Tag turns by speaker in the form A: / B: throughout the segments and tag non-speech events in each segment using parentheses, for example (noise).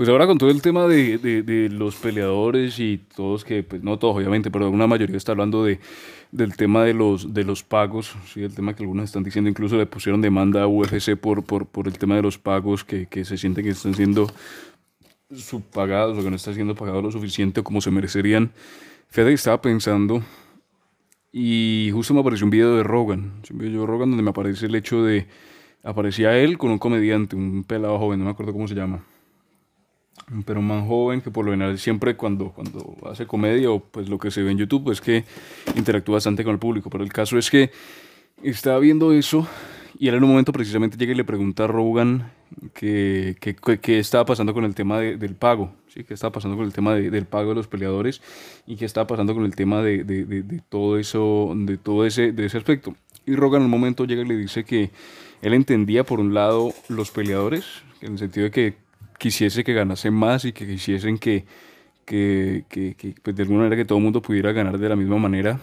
A: Pues ahora con todo el tema de, los peleadores y todos que, pues no todos obviamente, pero una mayoría está hablando de, del tema de los, de los pagos, ¿sí? el tema que algunos están diciendo, incluso le pusieron demanda a UFC por, por, el tema de los pagos que, que se sienten que están siendo subpagados o que no están siendo pagados lo suficiente como se merecerían. Que estaba pensando y justo me apareció un video de Rogan, un video de Rogan donde me aparece el hecho de, aparecía él con un comediante, un pelado joven, no me acuerdo cómo se llama, pero un man joven que por lo general siempre cuando, cuando hace comedia o pues lo que se ve en YouTube es que interactúa bastante con el público, pero el caso es que estaba viendo eso y él en un momento precisamente llega y le pregunta a Rogan qué que, estaba pasando con el tema del pago, ¿sí? qué estaba pasando con el tema del pago de los peleadores y qué estaba pasando con el tema de, de, todo eso, de todo ese, de ese aspecto. Y Rogan en un momento llega y le dice que él entendía por un lado los peleadores, en el sentido de que quisiese que ganasen más y que quisiesen que, que, que, pues de alguna manera que todo el mundo pudiera ganar de la misma manera,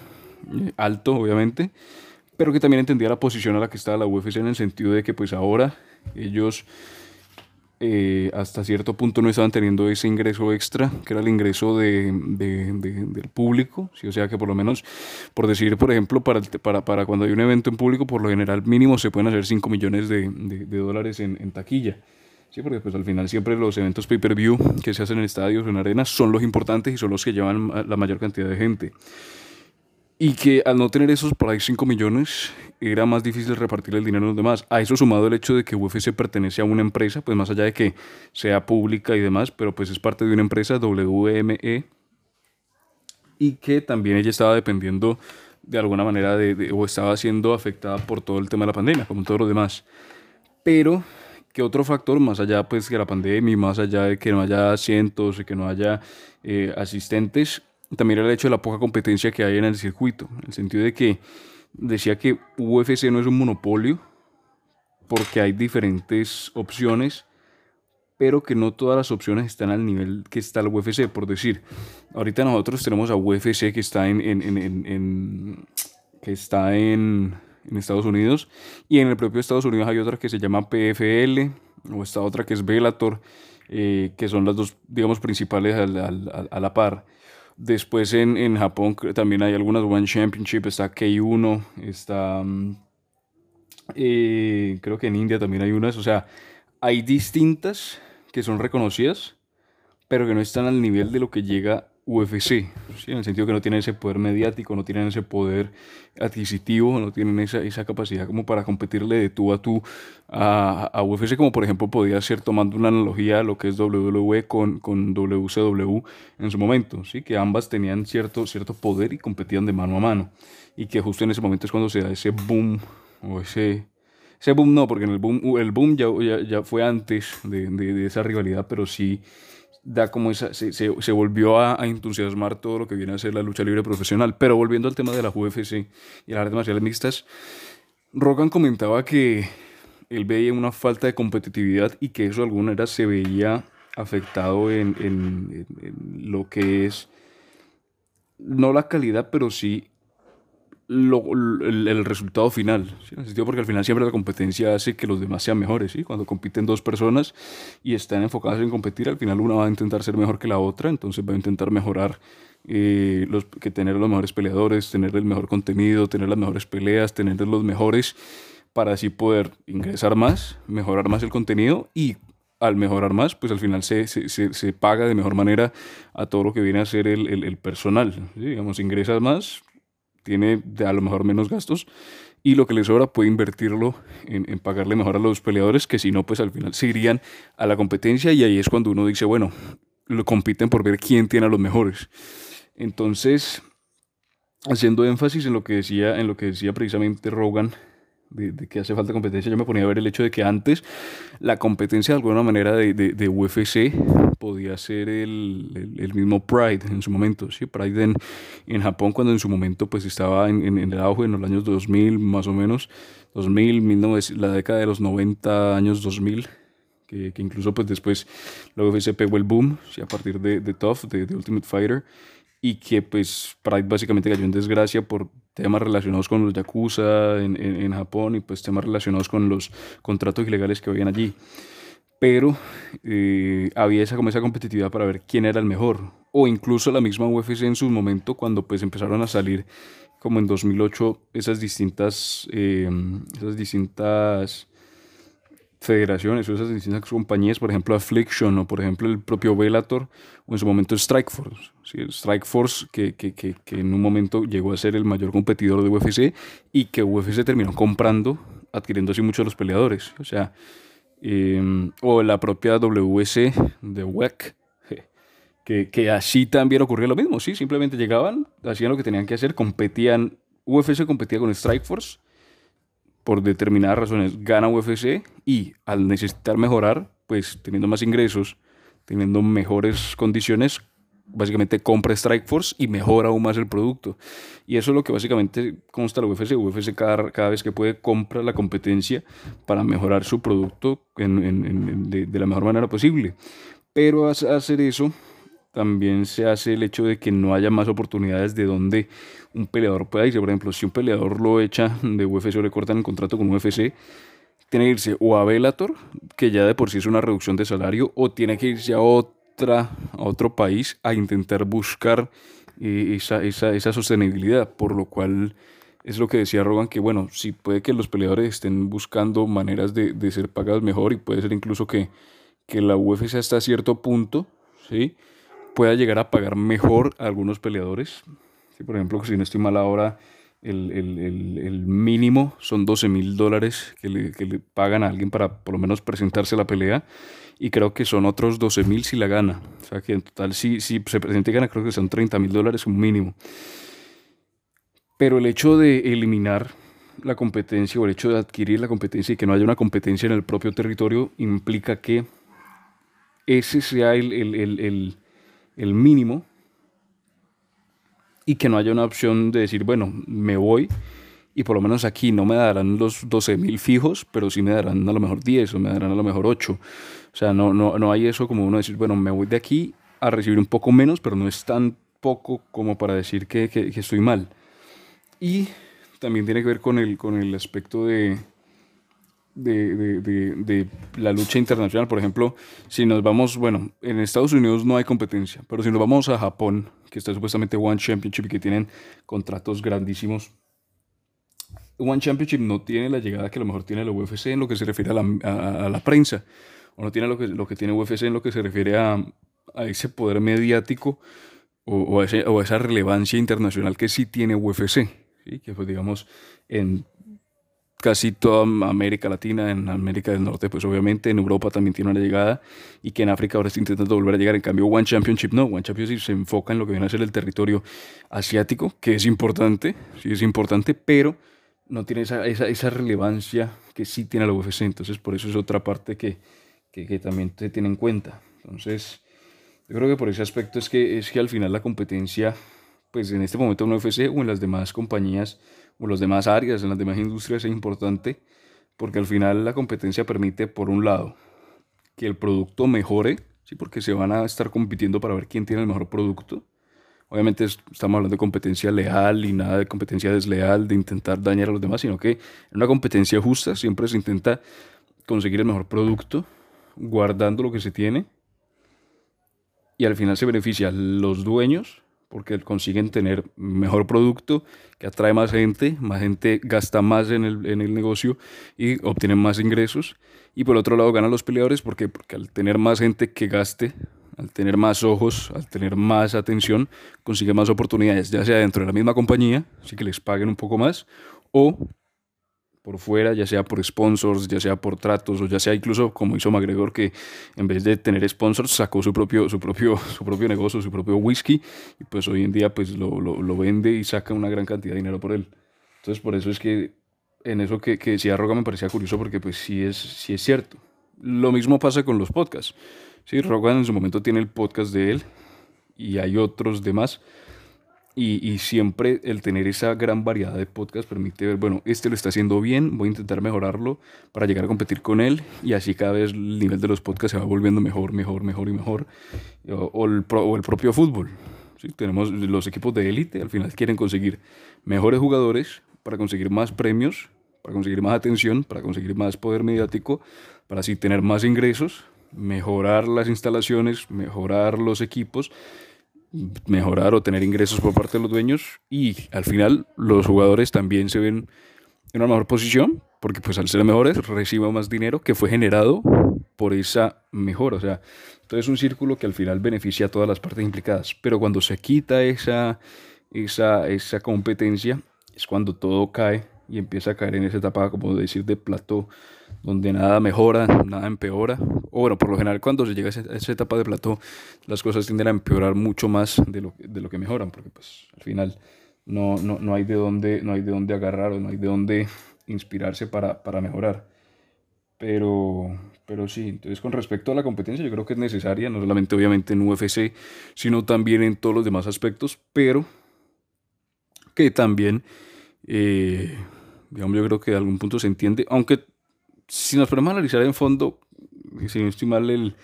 A: eh, alto obviamente, pero que también entendía la posición a la que estaba la UFC en el sentido de que pues ahora ellos eh, hasta cierto punto no estaban teniendo ese ingreso extra, que era el ingreso de, de, del público, ¿sí? o sea que por lo menos, por decir, por ejemplo, para, para, para, cuando hay un evento en público, por lo general mínimo se pueden hacer 5 millones de, dólares en, en, taquilla. Sí, porque pues al final siempre los eventos pay-per-view que se hacen en estadios o en arenas son los importantes y son los que llevan la mayor cantidad de gente. Y que al no tener esos por ahí 5 millones, era más difícil repartir el dinero a los demás. A eso sumado el hecho de que UFC pertenece a una empresa, pues más allá de que sea pública y demás, pero pues es parte de una empresa, WME, y que también ella estaba dependiendo de alguna manera de, o estaba siendo afectada por todo el tema de la pandemia, como todos los demás. Pero que otro factor, más allá pues que la pandemia, más allá de que no haya asientos y que no haya eh, asistentes, también el hecho de la poca competencia que hay en el circuito, en el sentido de que decía que UFC no es un monopolio, porque hay diferentes opciones, pero que no todas las opciones están al nivel que está el UFC. Por decir, ahorita nosotros tenemos a UFC que está en, en, que está en, Estados Unidos, y en el propio Estados Unidos hay otra que se llama PFL, o esta otra que es Bellator, eh, que son las dos, digamos, principales a la par. Después en, en Japón también hay algunas One Championship, está K1, está... Mm, eh, creo que en India también hay unas, o sea, hay distintas que son reconocidas, pero que no están al nivel de lo que llega UFC, en el sentido que no tienen ese poder mediático, no tienen ese poder adquisitivo, no tienen esa, esa capacidad como para competirle de tú a tú a, a, UFC, como por ejemplo podía ser tomando una analogía a lo que es WWE con, con WCW en su momento, ¿sí? que ambas tenían cierto, cierto poder y competían de mano a mano, y que justo en ese momento es cuando se da ese boom, o ese... Ese boom no, porque en el boom, el boom ya, ya, ya fue antes de, de esa rivalidad, pero sí da como esa, se, se, volvió a, entusiasmar todo lo que viene a ser la lucha libre profesional. Pero volviendo al tema de la UFC y las artes marciales mixtas, Rogan comentaba que él veía una falta de competitividad y que eso de alguna manera se veía afectado en, en, en lo que es, no la calidad, pero sí el, resultado final. ¿sí? porque al final siempre la competencia hace que los demás sean mejores. ¿sí? Cuando compiten dos personas y están enfocadas en competir, al final una va a intentar ser mejor que la otra, entonces va a intentar mejorar, eh, los, que tener los mejores peleadores, tener el mejor contenido, tener las mejores peleas, tener los mejores para así poder ingresar más, mejorar más el contenido y al mejorar más, pues al final se, se, se, paga de mejor manera a todo lo que viene a ser el, el, el personal. Digamos, ingresas más, tiene a lo mejor menos gastos y lo que le sobra puede invertirlo en, pagarle mejor a los peleadores que si no pues al final se irían a la competencia y ahí es cuando uno dice bueno lo compiten por ver quién tiene a los mejores entonces haciendo énfasis en lo que decía en lo que decía precisamente Rogan de, que hace falta competencia, yo me ponía a ver el hecho de que antes la competencia de alguna manera de, de, UFC podía ser el, el, mismo Pride en su momento, ¿sí? Pride en, en Japón cuando en su momento pues estaba en, en, el auge en los años 2000 más o menos, 2000, 1900, la década de los 90 años 2000. Que, que incluso pues después la UFC pegó el boom, ¿sí? a partir de, de Tough, de, de Ultimate Fighter, y que pues Pride básicamente cayó en desgracia por temas relacionados con los yakuza en, en, Japón y pues temas relacionados con los contratos ilegales que habían allí. pero eh, había esa, como esa competitividad para ver quién era el mejor. O incluso la misma UFC en su momento, cuando pues empezaron a salir, como en 2008, esas distintas, eh, esas distintas federaciones o esas distintas compañías, por ejemplo Affliction o por ejemplo el propio Bellator o en su momento Strikeforce. ¿sí? Strikeforce que, que, que, en un momento llegó a ser el mayor competidor de UFC y que UFC terminó comprando, adquiriendo así muchos de los peleadores. O sea, Em, o la propia WC de WEC, (laughs) que, que, así también ocurrió lo mismo, sí, simplemente llegaban, hacían lo que tenían que hacer, competían, UFC competía con Strikeforce, por determinadas razones gana UFC y al necesitar mejorar, pues teniendo más ingresos, teniendo mejores condiciones, básicamente compra Strikeforce y mejora aún más el producto. Y eso es lo que básicamente consta la UFC. UFC cada, cada vez que puede compra la competencia para mejorar su producto de, la mejor manera posible. Pero hacer eso también se hace el hecho de que no haya más oportunidades de donde un peleador pueda irse. Por ejemplo, si un peleador lo echa de UFC o le cortan el contrato con UFC, tiene que irse o a Bellator, que ya de por sí es una reducción de salario, o tiene que irse a otro a otro país a intentar buscar eh, esa, esa, esa, sostenibilidad, por lo cual es lo que decía Rogan, que bueno, sí puede que los peleadores estén buscando maneras de, de ser pagados mejor y puede ser incluso que, que la UFC hasta cierto punto, ¿sí? Pueda llegar a pagar mejor a algunos peleadores. ¿sí? Por ejemplo, si no estoy mal ahora, el, el, el, el mínimo son 12 mil dólares que le, que le pagan a alguien para por lo menos presentarse a la pelea y creo que son otros 12 mil si la gana. O sea que en total si, si se presenta y gana creo que son 30 mil dólares un mínimo. Pero el hecho de eliminar la competencia o el hecho de adquirir la competencia y que no haya una competencia en el propio territorio implica que ese sea el, el, el, el mínimo y que no haya una opción de decir, bueno, me voy y por lo menos aquí no me darán los 12 mil fijos, pero sí me darán a lo mejor 10 o me darán a lo mejor 8. O sea, no, no, no hay eso como uno decir, bueno, me voy de aquí a recibir un poco menos, pero no es tan poco como para decir que, que, estoy mal. Y también tiene que ver con el, con el aspecto de, de, de, de, la lucha internacional. Por ejemplo, si nos vamos, bueno, en Estados Unidos no hay competencia, pero si nos vamos a Japón, que está supuestamente One Championship y que tienen contratos grandísimos One Championship no tiene la llegada que a lo mejor tiene la UFC en lo que se refiere a la, a, la prensa, o no tiene lo que, lo que tiene UFC en lo que se refiere a, a ese poder mediático o, o, ese, o, esa relevancia internacional que sí tiene UFC, ¿sí? que pues digamos en casi toda América Latina, en América del Norte, pues obviamente en Europa también tiene una llegada y que en África ahora está intentando volver a llegar. En cambio, One Championship no, One Championship se enfoca en lo que viene a ser el territorio asiático, que es importante, sí es importante, pero no tiene esa, esa, relevancia que sí tiene la UFC. Entonces, por eso es otra parte que, que, también se tiene en cuenta. Entonces, yo creo que por ese aspecto es que, es que al final la competencia, pues en este momento en UFC o en las demás compañías o las demás áreas, en las demás industrias es importante porque al final la competencia permite, por un lado, que el producto mejore, ¿sí? porque se van a estar compitiendo para ver quién tiene el mejor producto Obviamente estamos hablando de competencia leal y nada de competencia desleal, de intentar dañar a los demás, sino que en una competencia justa siempre se intenta conseguir el mejor producto, guardando lo que se tiene, y al final se beneficia a los dueños porque consiguen tener mejor producto que atrae más gente, más gente gasta más en el, en el negocio y obtienen más ingresos. Y por otro lado ganan los peleadores porque, porque al tener más gente que gaste al tener más ojos, al tener más atención, consigue más oportunidades, ya sea dentro de la misma compañía, así que les paguen un poco más, o por fuera, ya sea por sponsors, ya sea por tratos, o ya sea incluso como hizo McGregor, que en vez de tener sponsors sacó su propio, su propio, (laughs) su propio negocio, su propio whisky, y pues hoy en día pues lo, lo, lo vende y saca una gran cantidad de dinero por él. Entonces por eso es que en eso que, que decía Roga me parecía curioso porque pues sí es, sí es cierto. Lo mismo pasa con los podcasts. Sí, Rogan en su momento tiene el podcast de él y hay otros demás. Y, siempre el tener esa gran variedad de podcasts permite ver, bueno, este lo está haciendo bien, voy a intentar mejorarlo para llegar a competir con él y así cada vez el nivel de los podcasts se va volviendo mejor, mejor, mejor y mejor. O, el, o el, propio fútbol. ¿sí? Tenemos los equipos de élite, al final quieren conseguir mejores jugadores para conseguir más premios, para conseguir más atención, para conseguir más poder mediático, para así tener más ingresos, mejorar las instalaciones, mejorar los equipos, mejorar o tener ingresos por parte de los dueños y al final los jugadores también se ven en una mejor posición porque pues al ser mejores reciben más dinero que fue generado por esa mejora. O sea, entonces es un círculo que al final beneficia a todas las partes implicadas. Pero cuando se quita esa, esa, esa competencia es cuando todo cae y empieza a caer en esa etapa, como decir, de plató, donde nada mejora, nada empeora. O bueno, por lo general cuando se llega a esa etapa de plató, las cosas tienden a empeorar mucho más de lo, de lo que mejoran, porque pues al final no, no, no, hay, de dónde, no hay de dónde agarrar o no hay de dónde inspirarse para, para mejorar. Pero, pero sí, entonces con respecto a la competencia yo creo que es necesaria, no solamente obviamente en UFC, sino también en todos los demás aspectos, pero que también, eh, digamos, yo creo que de algún punto se entiende, aunque si nos ponemos a analizar en fondo, si no estoy mal, el,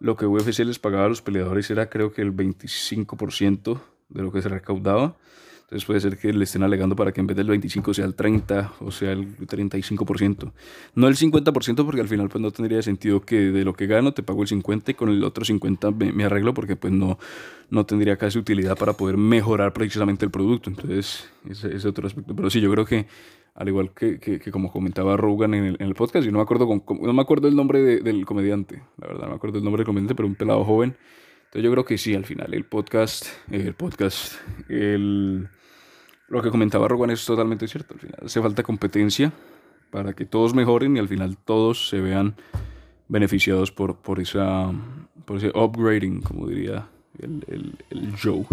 A: lo que UFC les pagaba a los peleadores era creo que el 25% de lo que se recaudaba. Entonces puede ser que le estén alegando para que en vez del 25 sea el 30 o sea el 35%. No el 50% porque al final pues no tendría sentido que de lo que gano te pago el 50 y con el otro 50 me, arreglo porque pues no, no tendría casi utilidad para poder mejorar precisamente el producto. Entonces ese es otro aspecto. Pero sí, yo creo que al igual que, que, como comentaba Rogan en el, en el, podcast, yo no me acuerdo, con, no me acuerdo el nombre del comediante, la verdad, no me acuerdo el nombre del comediante, pero un pelado joven. Entonces yo creo que sí, al final el podcast, el podcast, el lo que comentaba Rowan es totalmente cierto. Al final hace falta competencia para que todos mejoren y al final todos se vean beneficiados por, por, esa, por ese upgrading, como diría el, el, el Joe.